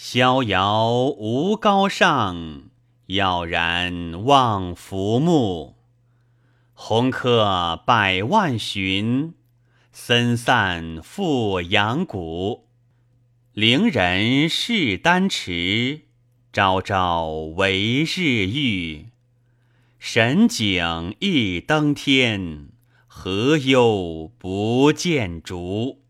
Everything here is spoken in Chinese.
逍遥无高上，杳然望浮木。鸿客百万寻，森散复阳谷。伶人试丹池，朝朝为日浴。神景一登天，何忧不见竹？